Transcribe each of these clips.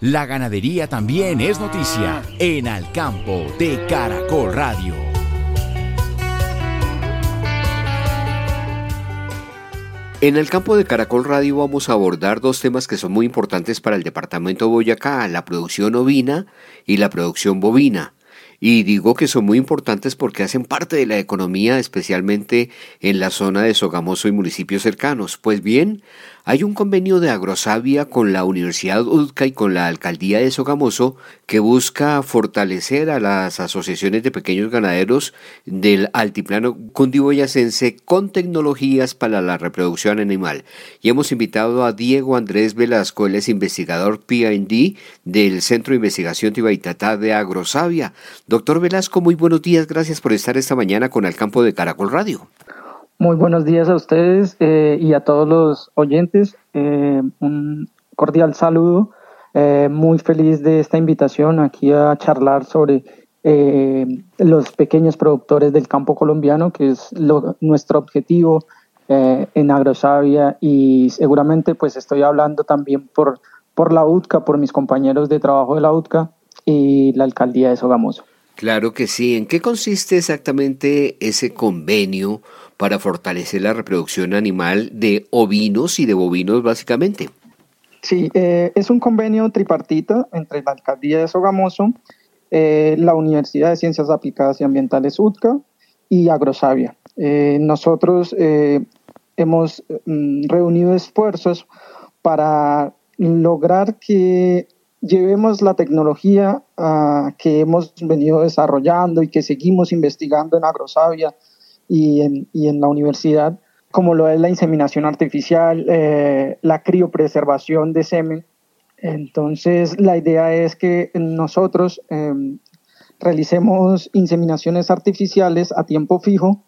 La ganadería también es noticia en Al Campo de Caracol Radio. En el campo de Caracol Radio vamos a abordar dos temas que son muy importantes para el departamento Boyacá, la producción ovina y la producción bovina. Y digo que son muy importantes porque hacen parte de la economía, especialmente en la zona de Sogamoso y municipios cercanos. Pues bien, hay un convenio de Agrosavia con la Universidad UDCA y con la Alcaldía de Sogamoso que busca fortalecer a las asociaciones de pequeños ganaderos del altiplano cundiboyacense con tecnologías para la reproducción animal. Y hemos invitado a Diego Andrés Velasco, él es investigador P&D del Centro de Investigación Tibaitatá de Agrosavia. Doctor Velasco, muy buenos días, gracias por estar esta mañana con el campo de Caracol Radio. Muy buenos días a ustedes eh, y a todos los oyentes. Eh, un cordial saludo. Eh, muy feliz de esta invitación aquí a charlar sobre los pequeños productores del campo colombiano, que es nuestro objetivo en Agrosavia y seguramente pues estoy hablando también por, por la UTCA, por mis compañeros de trabajo de la UTCA y la alcaldía de Sogamoso. Claro que sí. ¿En qué consiste exactamente ese convenio para fortalecer la reproducción animal de ovinos y de bovinos básicamente. Sí, eh, es un convenio tripartito entre la Alcaldía de Sogamoso, eh, la Universidad de Ciencias Aplicadas y Ambientales UTCA y Agrosavia. Eh, nosotros hemos mm, reunido esfuerzos para lograr que llevemos la tecnología ah, que hemos venido desarrollando y que seguimos investigando en Agrosavia y en, y en la universidad, como lo es la inseminación artificial, eh, la criopreservación de semen. Entonces, la idea es que nosotros em, realicemos inseminaciones artificiales a tiempo fijo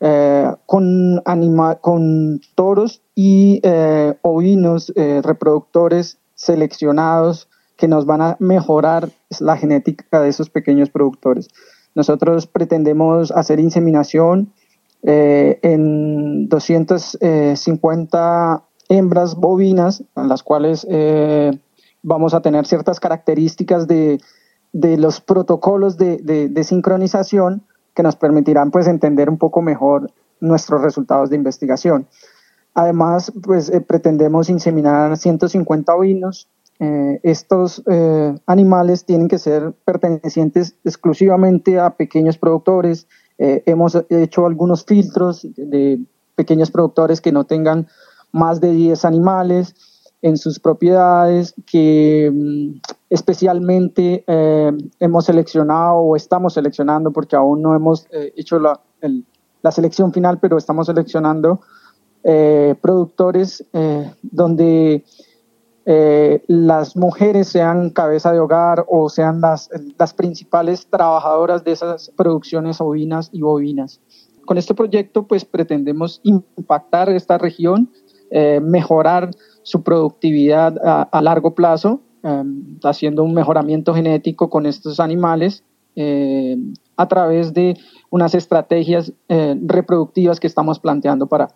eh, con, anima con toros y eh, ovinos reproductores seleccionados que nos van a mejorar la genética de esos pequeños productores. Nosotros pretendemos hacer inseminación eh, en 250 hembras bovinas, en las cuales eh, vamos a tener ciertas características de, los protocolos de, sincronización que nos permitirán pues entender un poco mejor nuestros resultados de investigación. Además, pues eh, pretendemos inseminar 150 ovinos eh, estos eh, animales tienen que ser pertenecientes exclusivamente a pequeños productores. Eh, hemos hecho algunos filtros de pequeños productores que no tengan más de 10 animales en sus propiedades, que mm, especialmente hemos seleccionado o estamos seleccionando, porque aún no hemos hecho la, la, selección final, pero estamos seleccionando productores donde eh, las mujeres sean cabeza de hogar o sean las, las principales trabajadoras de esas producciones ovinas y bovinas. Con este proyecto pues pretendemos impactar esta región, eh, mejorar su productividad a, largo plazo, em, haciendo un mejoramiento genético con estos animales eh, a través de unas estrategias reproductivas que estamos planteando para,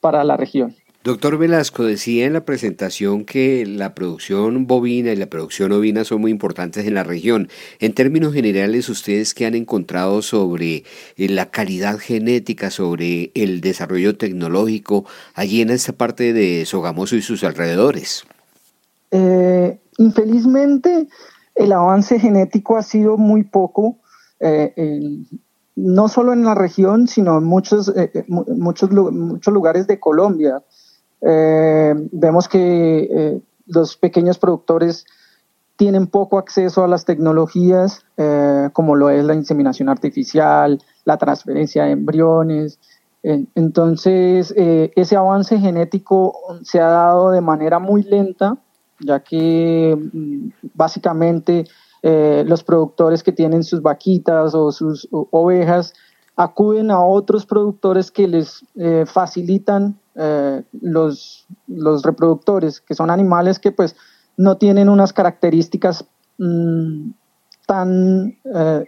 para la región. Doctor Velasco decía en la presentación que la producción bovina y la producción ovina son muy importantes en la región. En términos generales, ¿ustedes qué han encontrado sobre eh, la calidad genética, sobre el desarrollo tecnológico allí en esta parte de Sogamoso y sus alrededores? Eh, infelizmente, el avance genético ha sido muy poco. Eh, no solo en la región, sino en muchos, muchos, muchos lugares de Colombia. Eh, vemos que eh, los pequeños productores tienen poco acceso a las tecnologías eh, como lo es la inseminación artificial, la transferencia de embriones. entonces, ese avance genético se ha dado de manera muy lenta ya que mm, básicamente los productores que tienen sus vaquitas o sus ovejas acuden a otros productores que les eh, facilitan eh, los, los reproductores, que son animales que pues no tienen unas características mm, tan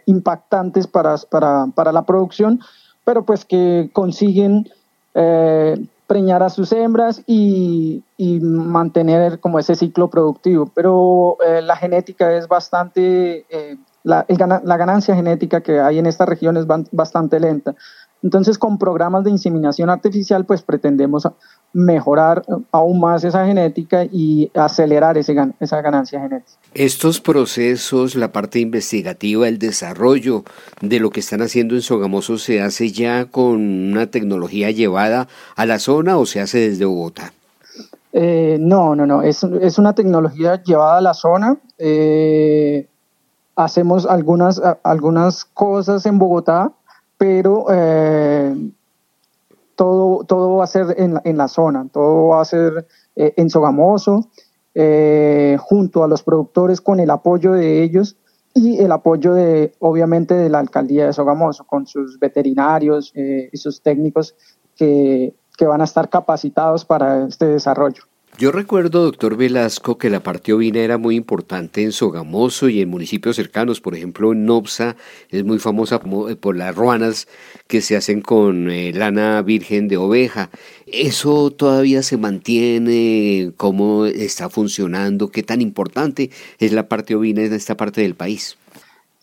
impactantes para, para, para, la producción, pero pues que consiguen preñar a sus hembras y, mantener como ese ciclo productivo. Pero eh, la genética es bastante, la, la, ganancia genética que hay en esta región es bastante lenta. Entonces, con programas de inseminación artificial, pues pretendemos mejorar aún más esa genética y acelerar ese, esa ganancia genética. Estos procesos, la parte investigativa, el desarrollo de lo que están haciendo en Sogamoso, ¿se hace ya con una tecnología llevada a la zona o se hace desde Bogotá? Eh, no, no, no, es, es, una tecnología llevada a la zona. Eh, hacemos algunas, algunas cosas en Bogotá, pero eh, todo, todo va a ser en, en, la zona, todo va a ser eh, en Sogamoso, eh, junto a los productores con el apoyo de ellos y el apoyo de, obviamente, de la alcaldía de Sogamoso, con sus veterinarios y sus técnicos que, que van a estar capacitados para este desarrollo. Yo recuerdo, doctor Velasco, que la parte ovina era muy importante en Sogamoso y en municipios cercanos. Por ejemplo, en Nopsa es muy famosa eh, por las ruanas que se hacen con eh, lana virgen de oveja. ¿Eso todavía se mantiene? ¿Cómo está funcionando? ¿Qué tan importante es la parte ovina en esta parte del país?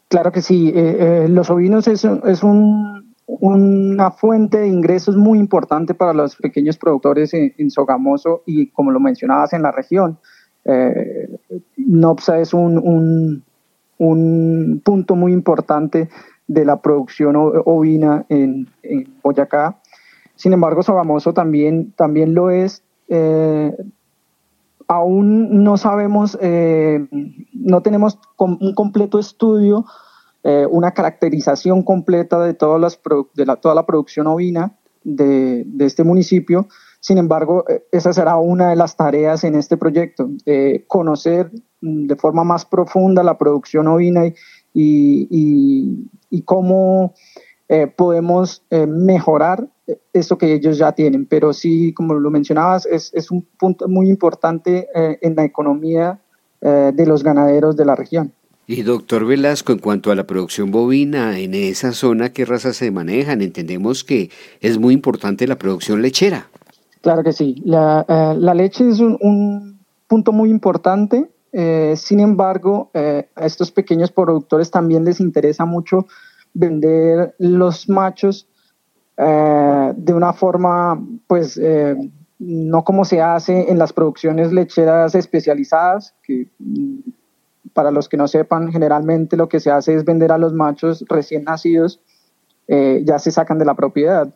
Claro que sí. Eh, los ovinos es, es un una fuente de ingresos muy importante para los pequeños productores en, Sogamoso y como lo mencionabas en la región. Eh, NOPSA es un, un, punto muy importante de la producción ovina en, Boyacá. Sin embargo, Sogamoso también, también lo es. Eh, aún no sabemos, eh, no tenemos un completo estudio eh, una caracterización completa de, todas las de la, toda la producción ovina de, este municipio. Sin embargo, eh, esa será una de las tareas en este proyecto, de conocer mm, de forma más profunda la producción ovina y, cómo eh, podemos mejorar eso que ellos ya tienen. Pero sí, como lo mencionabas, es un punto muy importante en la economía de los ganaderos de la región. Y doctor Velasco, en cuanto a la producción bovina, en esa zona, ¿qué razas se manejan? Entendemos que es muy importante la producción lechera. Claro que sí. La, eh, leche es un, punto muy importante. Eh, sin embargo, eh, a estos pequeños productores también les interesa mucho vender los machos de una forma, pues, no como se hace en las producciones lecheras especializadas, que para los que no sepan, generalmente lo que se hace es vender a los machos recién nacidos, eh, ya se sacan de la propiedad.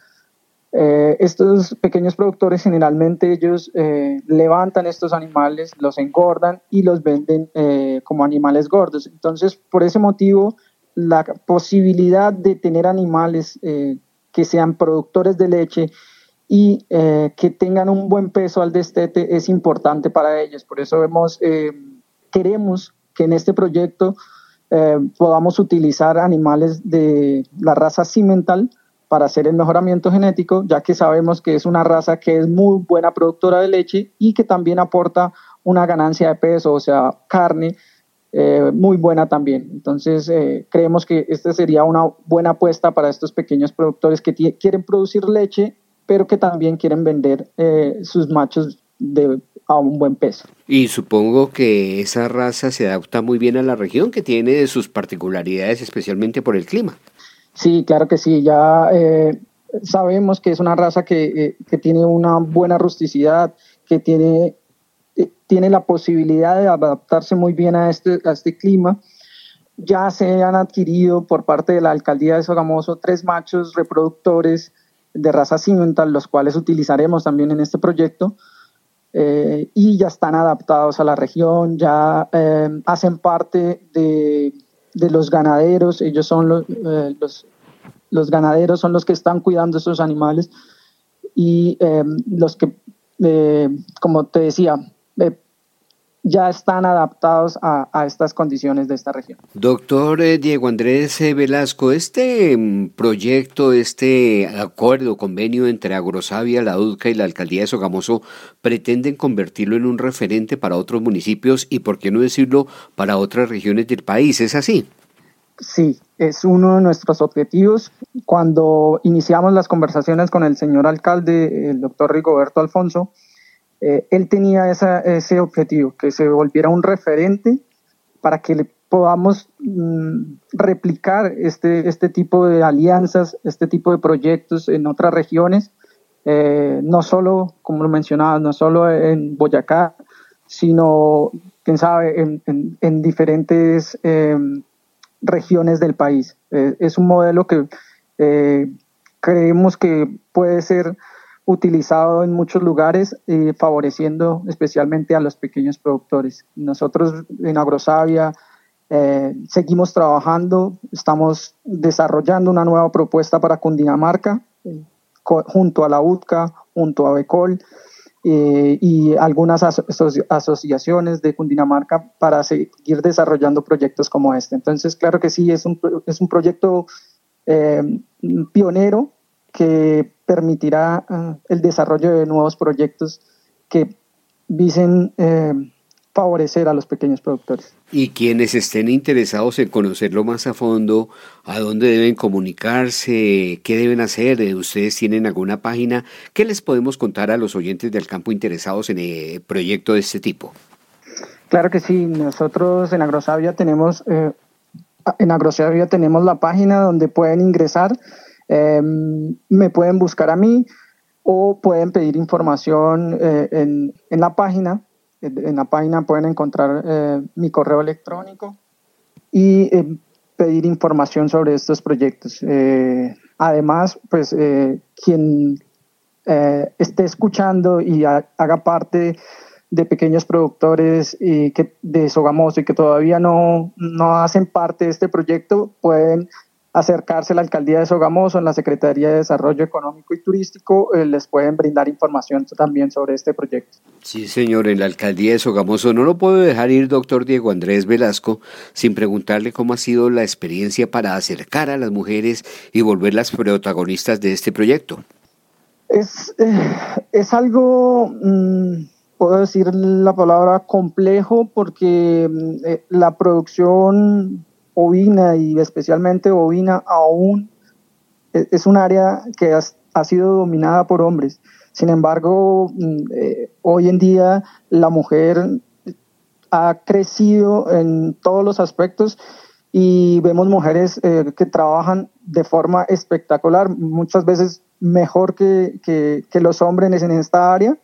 Eh, estos pequeños productores generalmente ellos eh, levantan estos animales, los engordan y los venden como animales gordos. Entonces, por ese motivo, la posibilidad de tener animales que sean productores de leche y que tengan un buen peso al destete es importante para ellos. Por eso vemos, queremos que en este proyecto eh, podamos utilizar animales de la raza cimental para hacer el mejoramiento genético, ya que sabemos que es una raza que es muy buena productora de leche y que también aporta una ganancia de peso, o sea, carne eh, muy buena también. Entonces, eh, creemos que esta sería una buena apuesta para estos pequeños productores que quieren producir leche, pero que también quieren vender sus machos de a un buen peso. Y supongo que esa raza se adapta muy bien a la región, que tiene sus particularidades, especialmente por el clima. Sí, claro que sí. Ya eh, sabemos que es una raza que, eh, que, tiene una buena rusticidad, que tiene, eh, tiene la posibilidad de adaptarse muy bien a este, a este clima. Ya se han adquirido por parte de la alcaldía de Sogamoso tres machos reproductores de raza cimental, los cuales utilizaremos también en este proyecto eh, y ya están adaptados a la región, ya eh, hacen parte de, de, los ganaderos, ellos son los, eh, los, los, ganaderos, son los que están cuidando estos animales y los que, como te decía, ya están adaptados a, estas condiciones de esta región. Doctor eh, Diego Andrés eh, Velasco, este mm, proyecto, este acuerdo, convenio entre Agrosavia, la UDCA y la Alcaldía de Sogamoso pretenden convertirlo en un referente para otros municipios y, por qué no decirlo, para otras regiones del país. ¿Es así? Sí, es uno de nuestros objetivos. Cuando iniciamos las conversaciones con el señor alcalde, el doctor Rigoberto Alfonso, eh, él tenía ese objetivo, que se volviera un referente para que le podamos mm, replicar este, este tipo de alianzas, este tipo de proyectos en otras regiones, eh, no solo, como lo mencionaba, no solo en Boyacá, sino, quién sabe, en, diferentes em, regiones del país. Eh, es un modelo que creemos que puede ser utilizado en muchos lugares, eh, favoreciendo especialmente a los pequeños productores. Nosotros en Agrosavia eh, seguimos trabajando, estamos desarrollando una nueva propuesta para Cundinamarca, eh, junto a la UTCA, junto a BECOL y algunas asociaciones de Cundinamarca para seguir desarrollando proyectos como este. Entonces, claro que sí, es un, es un proyecto pionero que permitirá eh, el desarrollo de nuevos proyectos que visen eh, favorecer a los pequeños productores. Y quienes estén interesados en conocerlo más a fondo, a dónde deben comunicarse, qué deben hacer, eh, ustedes tienen alguna página, ¿qué les podemos contar a los oyentes del campo interesados en el proyecto de este tipo? Claro que sí, nosotros en Agrosavia tenemos, en Agrosavia tenemos la página donde pueden ingresar Em, me pueden buscar a mí o pueden pedir información eh, en, en, la página. En la página pueden encontrar eh, mi correo electrónico y eh, pedir información sobre estos proyectos. además, pues quien esté escuchando y haga parte de pequeños productores y que, de Sogamoso y que todavía no, no hacen parte de este proyecto, pueden acercarse a la alcaldía de Sogamoso, en la Secretaría de Desarrollo Económico y Turístico, eh, les pueden brindar información también sobre este proyecto. Sí, señor, en la alcaldía de Sogamoso no lo puedo dejar ir, doctor Diego Andrés Velasco, sin preguntarle cómo ha sido la experiencia para acercar a las mujeres y volverlas protagonistas de este proyecto. Es, eh, es algo, mm, puedo decir la palabra complejo, porque mm, eh, la producción ovina y especialmente ovina aún e, es un área que ha sido dominada por hombres. Sin embargo, mm, eh, hoy en día la mujer ha crecido en todos los aspectos y vemos mujeres eh, que trabajan de forma espectacular, muchas veces mejor que, que, los hombres en esta área.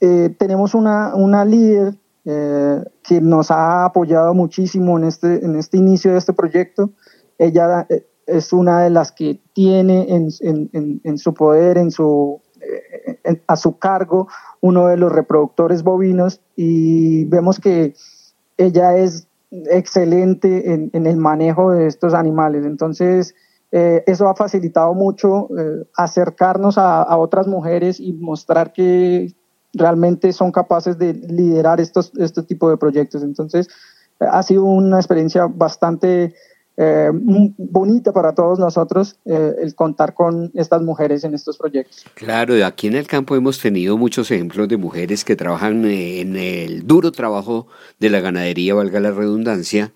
Eh, tenemos una, una líder eh, que nos ha apoyado muchísimo en este, en este inicio de este proyecto. Ella eh, es una de las que tiene en, en, en su poder, en su, eh, a su cargo, uno de los reproductores bovinos y vemos que ella es excelente en, el manejo de estos animales. Entonces, eso ha facilitado mucho acercarnos a, otras mujeres y mostrar que, realmente son capaces de liderar estos, este tipo de proyectos. Entonces, eh, ha sido una experiencia bastante eh, bonita para todos nosotros eh, el contar con estas mujeres en estos proyectos. Claro, aquí en el campo hemos tenido muchos ejemplos de mujeres que trabajan en el duro trabajo de la ganadería, valga la redundancia,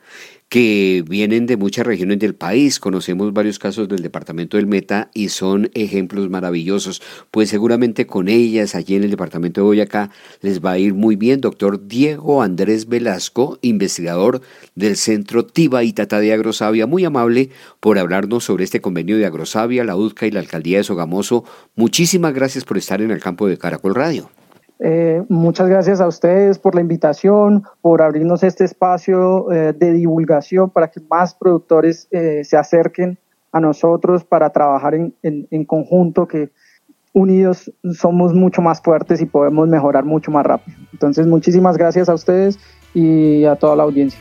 que vienen de muchas regiones del país. Conocemos varios casos del departamento del Meta y son ejemplos maravillosos. Pues seguramente con ellas allí en el departamento de Boyacá les va a ir muy bien. Doctor Diego Andrés Velasco, investigador del Centro Tiba y Tata de Agrosavia, muy amable por hablarnos sobre este convenio de Agrosavia, la UDCA y la Alcaldía de Sogamoso. Muchísimas gracias por estar en el campo de Caracol Radio. Eh, muchas gracias a ustedes por la invitación, por abrirnos este espacio eh, de divulgación para que más productores eh, se acerquen a nosotros para trabajar en, en, conjunto, que unidos somos mucho más fuertes y podemos mejorar mucho más rápido. Entonces, muchísimas gracias a ustedes y a toda la audiencia.